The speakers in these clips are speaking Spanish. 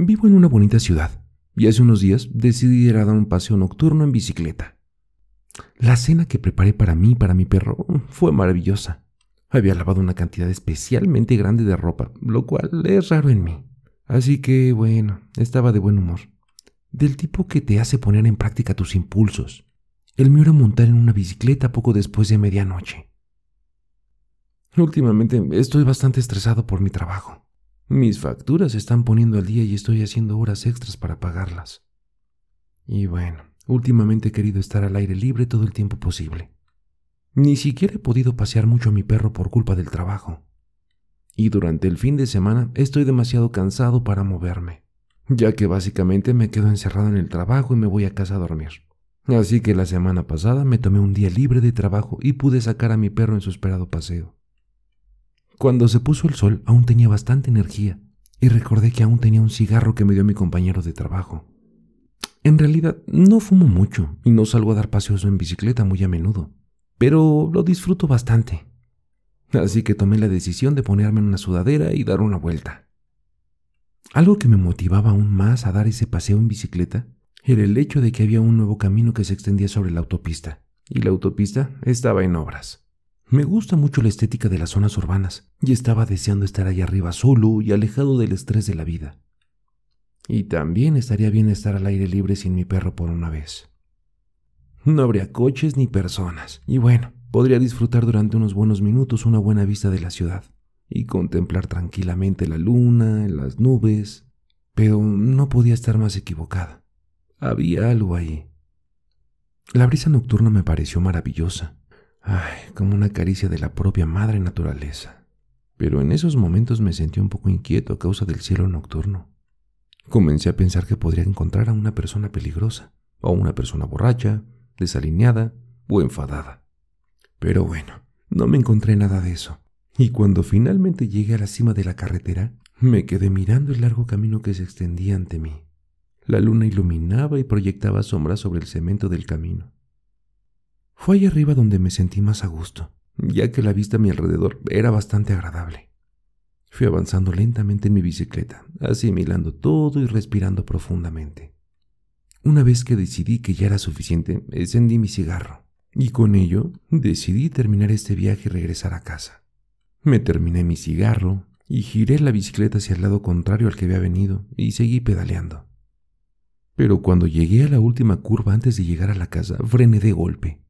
Vivo en una bonita ciudad y hace unos días decidí ir a dar un paseo nocturno en bicicleta. La cena que preparé para mí y para mi perro fue maravillosa. Había lavado una cantidad especialmente grande de ropa, lo cual es raro en mí. Así que, bueno, estaba de buen humor. Del tipo que te hace poner en práctica tus impulsos. El mío era montar en una bicicleta poco después de medianoche. Últimamente estoy bastante estresado por mi trabajo. Mis facturas se están poniendo al día y estoy haciendo horas extras para pagarlas. Y bueno, últimamente he querido estar al aire libre todo el tiempo posible. Ni siquiera he podido pasear mucho a mi perro por culpa del trabajo. Y durante el fin de semana estoy demasiado cansado para moverme, ya que básicamente me quedo encerrado en el trabajo y me voy a casa a dormir. Así que la semana pasada me tomé un día libre de trabajo y pude sacar a mi perro en su esperado paseo. Cuando se puso el sol aún tenía bastante energía y recordé que aún tenía un cigarro que me dio mi compañero de trabajo. En realidad no fumo mucho y no salgo a dar paseos en bicicleta muy a menudo pero lo disfruto bastante. Así que tomé la decisión de ponerme en una sudadera y dar una vuelta. Algo que me motivaba aún más a dar ese paseo en bicicleta era el hecho de que había un nuevo camino que se extendía sobre la autopista, y la autopista estaba en obras. Me gusta mucho la estética de las zonas urbanas, y estaba deseando estar allá arriba solo y alejado del estrés de la vida. Y también estaría bien estar al aire libre sin mi perro por una vez. No habría coches ni personas, y bueno, podría disfrutar durante unos buenos minutos una buena vista de la ciudad y contemplar tranquilamente la luna, las nubes, pero no podía estar más equivocada. Había algo ahí. La brisa nocturna me pareció maravillosa, ay, como una caricia de la propia madre naturaleza. Pero en esos momentos me sentí un poco inquieto a causa del cielo nocturno. Comencé a pensar que podría encontrar a una persona peligrosa, o una persona borracha, desalineada o enfadada. Pero bueno, no me encontré nada de eso. Y cuando finalmente llegué a la cima de la carretera, me quedé mirando el largo camino que se extendía ante mí. La luna iluminaba y proyectaba sombras sobre el cemento del camino. Fue ahí arriba donde me sentí más a gusto, ya que la vista a mi alrededor era bastante agradable. Fui avanzando lentamente en mi bicicleta, asimilando todo y respirando profundamente. Una vez que decidí que ya era suficiente, encendí mi cigarro y con ello decidí terminar este viaje y regresar a casa. Me terminé mi cigarro y giré la bicicleta hacia el lado contrario al que había venido y seguí pedaleando. Pero cuando llegué a la última curva antes de llegar a la casa, frené de golpe.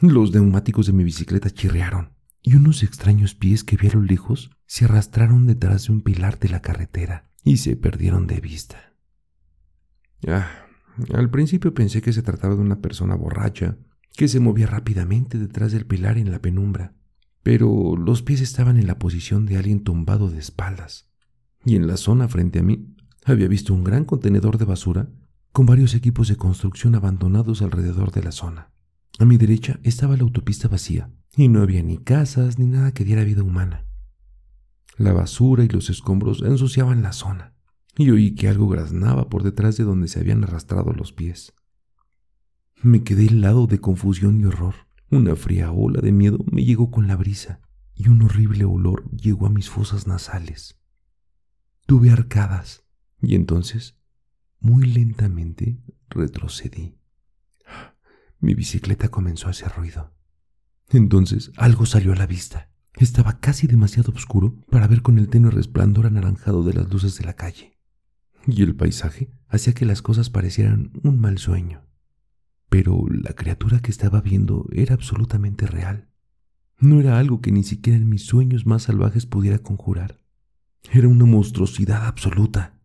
Los neumáticos de mi bicicleta chirriaron y unos extraños pies que vi lejos se arrastraron detrás de un pilar de la carretera y se perdieron de vista. Ah, al principio pensé que se trataba de una persona borracha, que se movía rápidamente detrás del pilar en la penumbra, pero los pies estaban en la posición de alguien tumbado de espaldas, y en la zona frente a mí había visto un gran contenedor de basura con varios equipos de construcción abandonados alrededor de la zona. A mi derecha estaba la autopista vacía, y no había ni casas ni nada que diera vida humana. La basura y los escombros ensuciaban la zona y oí que algo graznaba por detrás de donde se habían arrastrado los pies. Me quedé helado de confusión y horror. Una fría ola de miedo me llegó con la brisa y un horrible olor llegó a mis fosas nasales. Tuve arcadas y entonces, muy lentamente, retrocedí. Mi bicicleta comenzó a hacer ruido. Entonces algo salió a la vista. Estaba casi demasiado oscuro para ver con el tenue resplandor anaranjado de las luces de la calle y el paisaje hacía que las cosas parecieran un mal sueño. Pero la criatura que estaba viendo era absolutamente real. No era algo que ni siquiera en mis sueños más salvajes pudiera conjurar. Era una monstruosidad absoluta.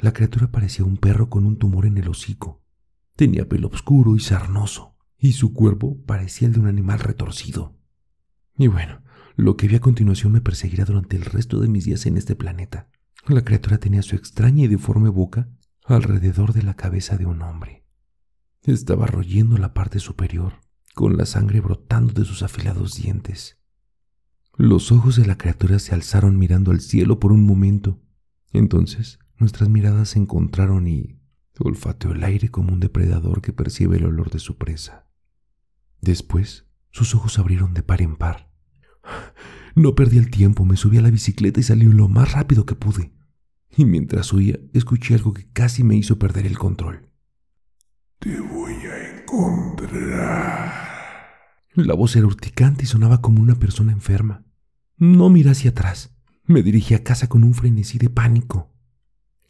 La criatura parecía un perro con un tumor en el hocico. Tenía pelo oscuro y sarnoso, y su cuerpo parecía el de un animal retorcido. Y bueno, lo que vi a continuación me perseguirá durante el resto de mis días en este planeta. La criatura tenía su extraña y deforme boca alrededor de la cabeza de un hombre. Estaba royendo la parte superior, con la sangre brotando de sus afilados dientes. Los ojos de la criatura se alzaron mirando al cielo por un momento. Entonces nuestras miradas se encontraron y olfateó el aire como un depredador que percibe el olor de su presa. Después, sus ojos abrieron de par en par. No perdí el tiempo, me subí a la bicicleta y salí lo más rápido que pude. y mientras huía escuché algo que casi me hizo perder el control. Te voy a encontrar. La voz era urticante y sonaba como una persona enferma. No miré hacia atrás. Me dirigí a casa con un frenesí de pánico.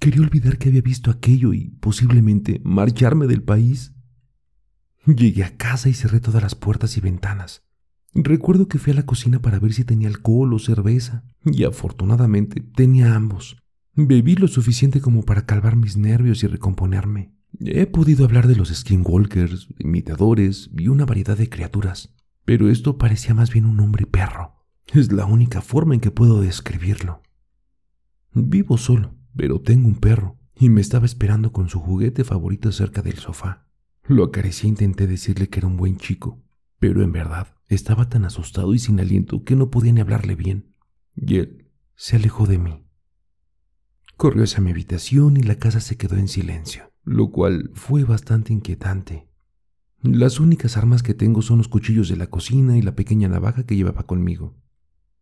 Quería olvidar que había visto aquello y posiblemente marcharme del país. Llegué a casa y cerré todas las puertas y ventanas. Recuerdo que fui a la cocina para ver si tenía alcohol o cerveza, y afortunadamente tenía ambos. Bebí lo suficiente como para calmar mis nervios y recomponerme. He podido hablar de los skinwalkers, imitadores y una variedad de criaturas, pero esto parecía más bien un hombre perro. Es la única forma en que puedo describirlo. Vivo solo, pero tengo un perro, y me estaba esperando con su juguete favorito cerca del sofá. Lo acaricié e intenté decirle que era un buen chico, pero en verdad estaba tan asustado y sin aliento que no podía ni hablarle bien, y él se alejó de mí. Corrió hacia mi habitación y la casa se quedó en silencio, lo cual fue bastante inquietante. Las únicas armas que tengo son los cuchillos de la cocina y la pequeña navaja que llevaba conmigo.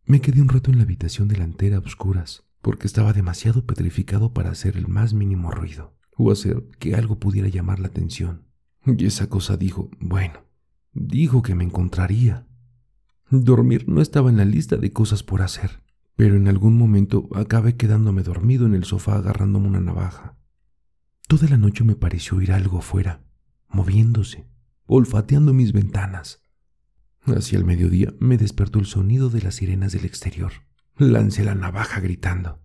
Me quedé un rato en la habitación delantera a oscuras, porque estaba demasiado petrificado para hacer el más mínimo ruido, o hacer que algo pudiera llamar la atención. Y esa cosa dijo, bueno, dijo que me encontraría. Dormir no estaba en la lista de cosas por hacer, pero en algún momento acabé quedándome dormido en el sofá agarrándome una navaja. Toda la noche me pareció oír algo afuera, moviéndose, olfateando mis ventanas. Hacia el mediodía me despertó el sonido de las sirenas del exterior. Lancé la navaja gritando.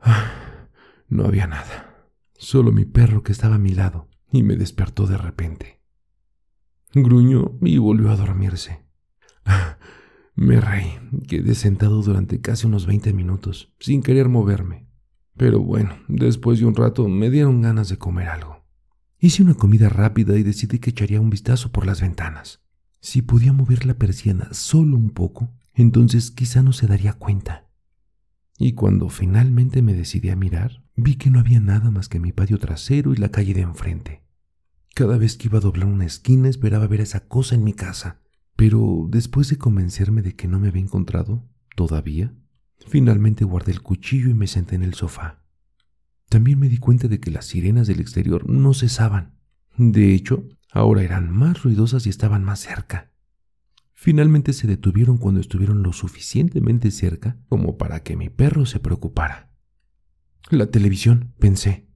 Ah, no había nada, solo mi perro que estaba a mi lado y me despertó de repente. Gruñó y volvió a dormirse. Me reí, quedé sentado durante casi unos veinte minutos, sin querer moverme. Pero bueno, después de un rato me dieron ganas de comer algo. Hice una comida rápida y decidí que echaría un vistazo por las ventanas. Si podía mover la persiana solo un poco, entonces quizá no se daría cuenta. Y cuando finalmente me decidí a mirar, vi que no había nada más que mi patio trasero y la calle de enfrente. Cada vez que iba a doblar una esquina esperaba ver esa cosa en mi casa, pero después de convencerme de que no me había encontrado, todavía, finalmente guardé el cuchillo y me senté en el sofá. También me di cuenta de que las sirenas del exterior no cesaban. De hecho, ahora eran más ruidosas y estaban más cerca. Finalmente se detuvieron cuando estuvieron lo suficientemente cerca como para que mi perro se preocupara. La televisión, pensé.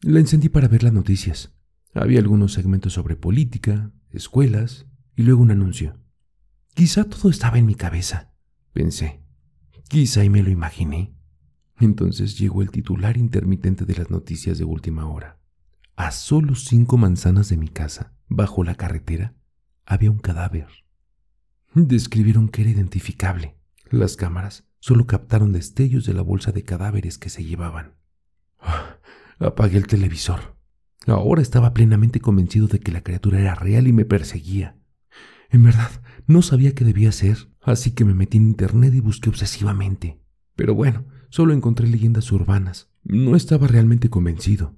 La encendí para ver las noticias. Había algunos segmentos sobre política, escuelas y luego un anuncio. Quizá todo estaba en mi cabeza, pensé. Quizá y me lo imaginé. Entonces llegó el titular intermitente de las noticias de última hora. A solo cinco manzanas de mi casa, bajo la carretera, había un cadáver. Describieron que era identificable. Las cámaras solo captaron destellos de la bolsa de cadáveres que se llevaban. Ah, apagué el televisor. Ahora estaba plenamente convencido de que la criatura era real y me perseguía. En verdad, no sabía qué debía hacer, así que me metí en internet y busqué obsesivamente. Pero bueno, solo encontré leyendas urbanas. No estaba realmente convencido.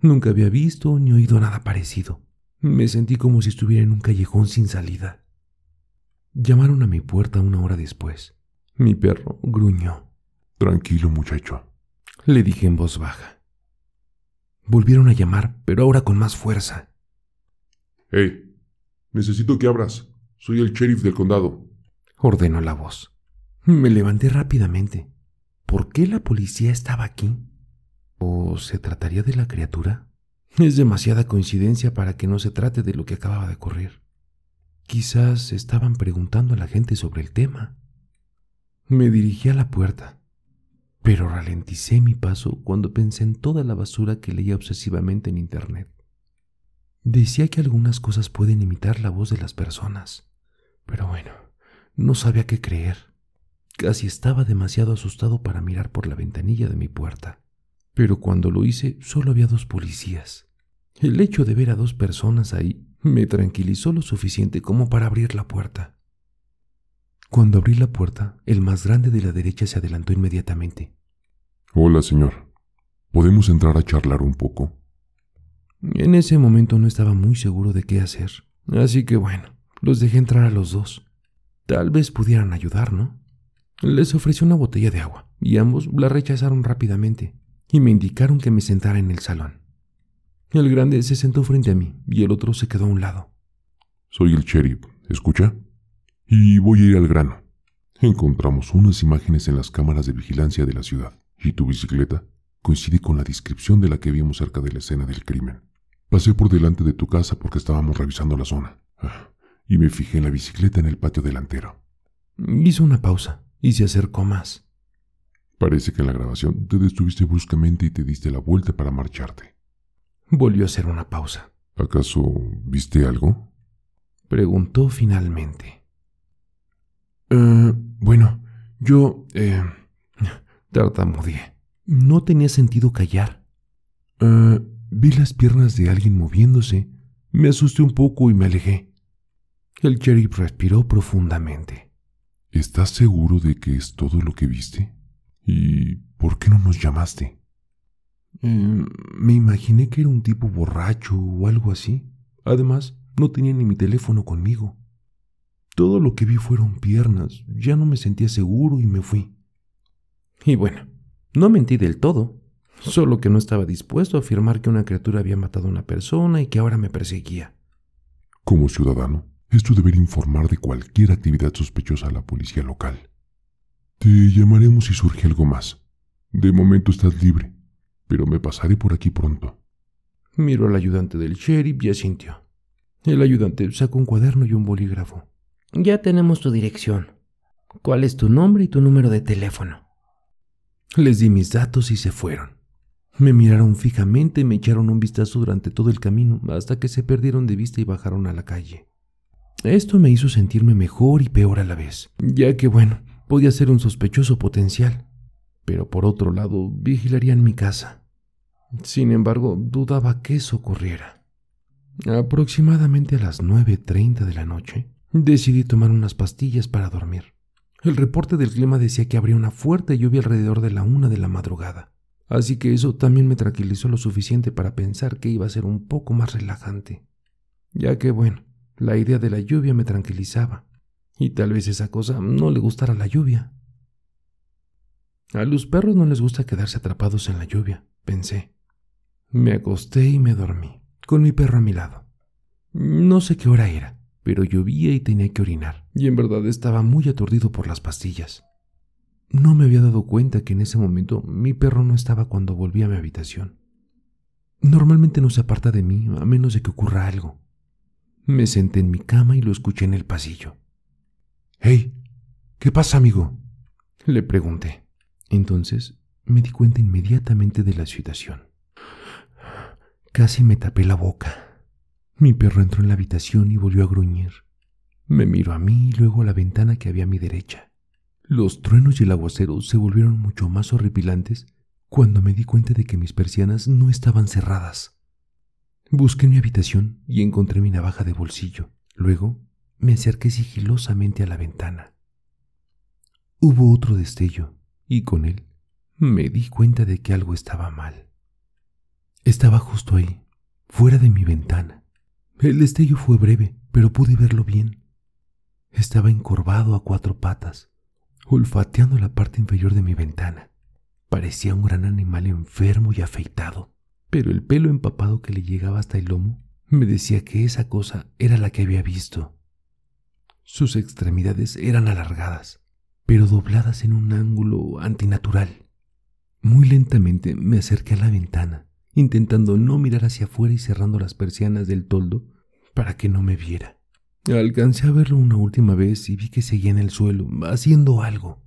Nunca había visto ni oído nada parecido. Me sentí como si estuviera en un callejón sin salida. Llamaron a mi puerta una hora después. Mi perro gruñó. Tranquilo, muchacho, le dije en voz baja. Volvieron a llamar, pero ahora con más fuerza. ¡Hey! Necesito que abras. Soy el sheriff del condado. Ordenó la voz. Me levanté rápidamente. ¿Por qué la policía estaba aquí? ¿O se trataría de la criatura? Es demasiada coincidencia para que no se trate de lo que acababa de ocurrir. Quizás estaban preguntando a la gente sobre el tema. Me dirigí a la puerta pero ralenticé mi paso cuando pensé en toda la basura que leía obsesivamente en Internet. Decía que algunas cosas pueden imitar la voz de las personas, pero bueno, no sabía qué creer. Casi estaba demasiado asustado para mirar por la ventanilla de mi puerta. Pero cuando lo hice, solo había dos policías. El hecho de ver a dos personas ahí me tranquilizó lo suficiente como para abrir la puerta. Cuando abrí la puerta, el más grande de la derecha se adelantó inmediatamente. Hola, señor. ¿Podemos entrar a charlar un poco? En ese momento no estaba muy seguro de qué hacer, así que bueno, los dejé entrar a los dos. Tal vez pudieran ayudar, ¿no? Les ofrecí una botella de agua, y ambos la rechazaron rápidamente. y me indicaron que me sentara en el salón. El grande se sentó frente a mí y el otro se quedó a un lado. Soy el sheriff, ¿escucha? Y voy a ir al grano. Encontramos unas imágenes en las cámaras de vigilancia de la ciudad y tu bicicleta coincide con la descripción de la que vimos cerca de la escena del crimen. Pasé por delante de tu casa porque estábamos revisando la zona ah, y me fijé en la bicicleta en el patio delantero. Hizo una pausa y se acercó más. Parece que en la grabación te detuviste bruscamente y te diste la vuelta para marcharte. Volvió a hacer una pausa. ¿Acaso viste algo? Preguntó finalmente. Eh, bueno, yo... Eh, tartamudeé. No tenía sentido callar. Eh, vi las piernas de alguien moviéndose. Me asusté un poco y me alejé. El sheriff respiró profundamente. ¿Estás seguro de que es todo lo que viste? ¿Y por qué no nos llamaste? Eh, me imaginé que era un tipo borracho o algo así. Además, no tenía ni mi teléfono conmigo. Todo lo que vi fueron piernas. Ya no me sentía seguro y me fui. Y bueno, no mentí del todo, solo que no estaba dispuesto a afirmar que una criatura había matado a una persona y que ahora me perseguía. Como ciudadano, es tu deber informar de cualquier actividad sospechosa a la policía local. Te llamaremos si surge algo más. De momento estás libre, pero me pasaré por aquí pronto. Miró al ayudante del sheriff y asintió. El ayudante sacó un cuaderno y un bolígrafo. Ya tenemos tu dirección. ¿Cuál es tu nombre y tu número de teléfono? Les di mis datos y se fueron. Me miraron fijamente y me echaron un vistazo durante todo el camino hasta que se perdieron de vista y bajaron a la calle. Esto me hizo sentirme mejor y peor a la vez, ya que bueno, podía ser un sospechoso potencial, pero por otro lado vigilarían mi casa. Sin embargo, dudaba que eso ocurriera. Aproximadamente a las 9.30 de la noche, decidí tomar unas pastillas para dormir. El reporte del clima decía que habría una fuerte lluvia alrededor de la una de la madrugada, así que eso también me tranquilizó lo suficiente para pensar que iba a ser un poco más relajante, ya que bueno, la idea de la lluvia me tranquilizaba, y tal vez esa cosa no le gustara la lluvia. A los perros no les gusta quedarse atrapados en la lluvia, pensé. Me acosté y me dormí, con mi perro a mi lado. No sé qué hora era, pero llovía y tenía que orinar, y en verdad estaba muy aturdido por las pastillas. No me había dado cuenta que en ese momento mi perro no estaba cuando volví a mi habitación. Normalmente no se aparta de mí a menos de que ocurra algo. Me senté en mi cama y lo escuché en el pasillo. Hey, ¿qué pasa, amigo? Le pregunté. Entonces me di cuenta inmediatamente de la situación. Casi me tapé la boca. Mi perro entró en la habitación y volvió a gruñir. Me miró a mí y luego a la ventana que había a mi derecha. Los truenos y el aguacero se volvieron mucho más horripilantes cuando me di cuenta de que mis persianas no estaban cerradas. Busqué mi habitación y encontré mi navaja de bolsillo. Luego me acerqué sigilosamente a la ventana. Hubo otro destello y con él me di cuenta de que algo estaba mal. Estaba justo ahí, fuera de mi ventana. El destello fue breve, pero pude verlo bien. Estaba encorvado a cuatro patas, olfateando la parte inferior de mi ventana. Parecía un gran animal enfermo y afeitado, pero el pelo empapado que le llegaba hasta el lomo me decía que esa cosa era la que había visto. Sus extremidades eran alargadas, pero dobladas en un ángulo antinatural. Muy lentamente me acerqué a la ventana intentando no mirar hacia afuera y cerrando las persianas del toldo para que no me viera. Alcancé a verlo una última vez y vi que seguía en el suelo, haciendo algo.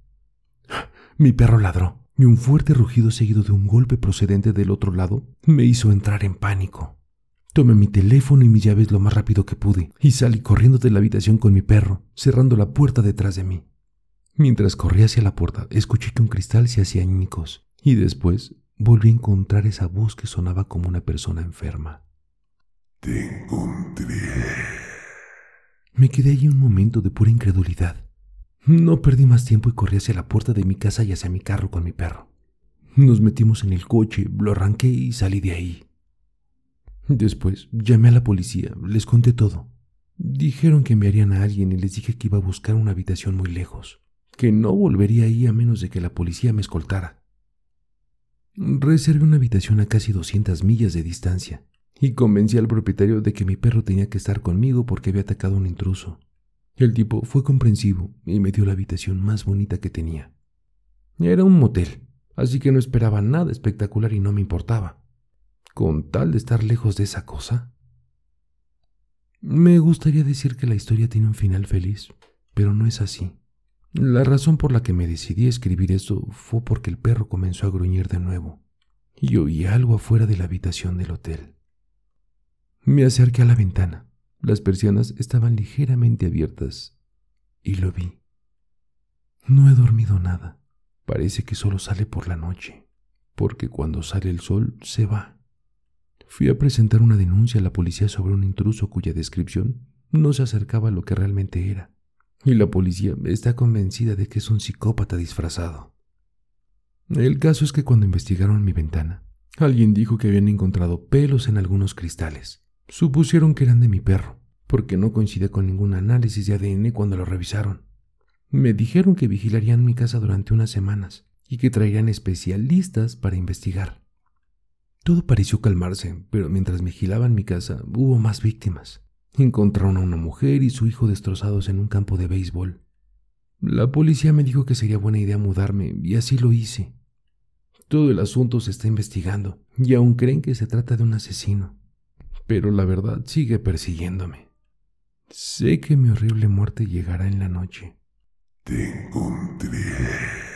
Mi perro ladró, y un fuerte rugido seguido de un golpe procedente del otro lado me hizo entrar en pánico. Tomé mi teléfono y mis llaves lo más rápido que pude y salí corriendo de la habitación con mi perro, cerrando la puerta detrás de mí. Mientras corría hacia la puerta, escuché que un cristal se hacía añicos y después volví a encontrar esa voz que sonaba como una persona enferma. Te encontré. Me quedé allí un momento de pura incredulidad. No perdí más tiempo y corrí hacia la puerta de mi casa y hacia mi carro con mi perro. Nos metimos en el coche, lo arranqué y salí de ahí. Después llamé a la policía, les conté todo. Dijeron que enviarían a alguien y les dije que iba a buscar una habitación muy lejos, que no volvería ahí a menos de que la policía me escoltara. Reservé una habitación a casi 200 millas de distancia y convencí al propietario de que mi perro tenía que estar conmigo porque había atacado a un intruso. El tipo fue comprensivo y me dio la habitación más bonita que tenía. Era un motel, así que no esperaba nada espectacular y no me importaba. Con tal de estar lejos de esa cosa. Me gustaría decir que la historia tiene un final feliz, pero no es así. La razón por la que me decidí a escribir eso fue porque el perro comenzó a gruñir de nuevo y oí algo afuera de la habitación del hotel. Me acerqué a la ventana. Las persianas estaban ligeramente abiertas y lo vi. No he dormido nada. Parece que solo sale por la noche, porque cuando sale el sol se va. Fui a presentar una denuncia a la policía sobre un intruso cuya descripción no se acercaba a lo que realmente era. Y la policía está convencida de que es un psicópata disfrazado. El caso es que cuando investigaron mi ventana, alguien dijo que habían encontrado pelos en algunos cristales. Supusieron que eran de mi perro, porque no coincide con ningún análisis de ADN cuando lo revisaron. Me dijeron que vigilarían mi casa durante unas semanas y que traerían especialistas para investigar. Todo pareció calmarse, pero mientras vigilaban mi casa hubo más víctimas. Encontraron a una mujer y su hijo destrozados en un campo de béisbol. La policía me dijo que sería buena idea mudarme y así lo hice. Todo el asunto se está investigando y aún creen que se trata de un asesino. Pero la verdad sigue persiguiéndome. Sé que mi horrible muerte llegará en la noche. Te encontré.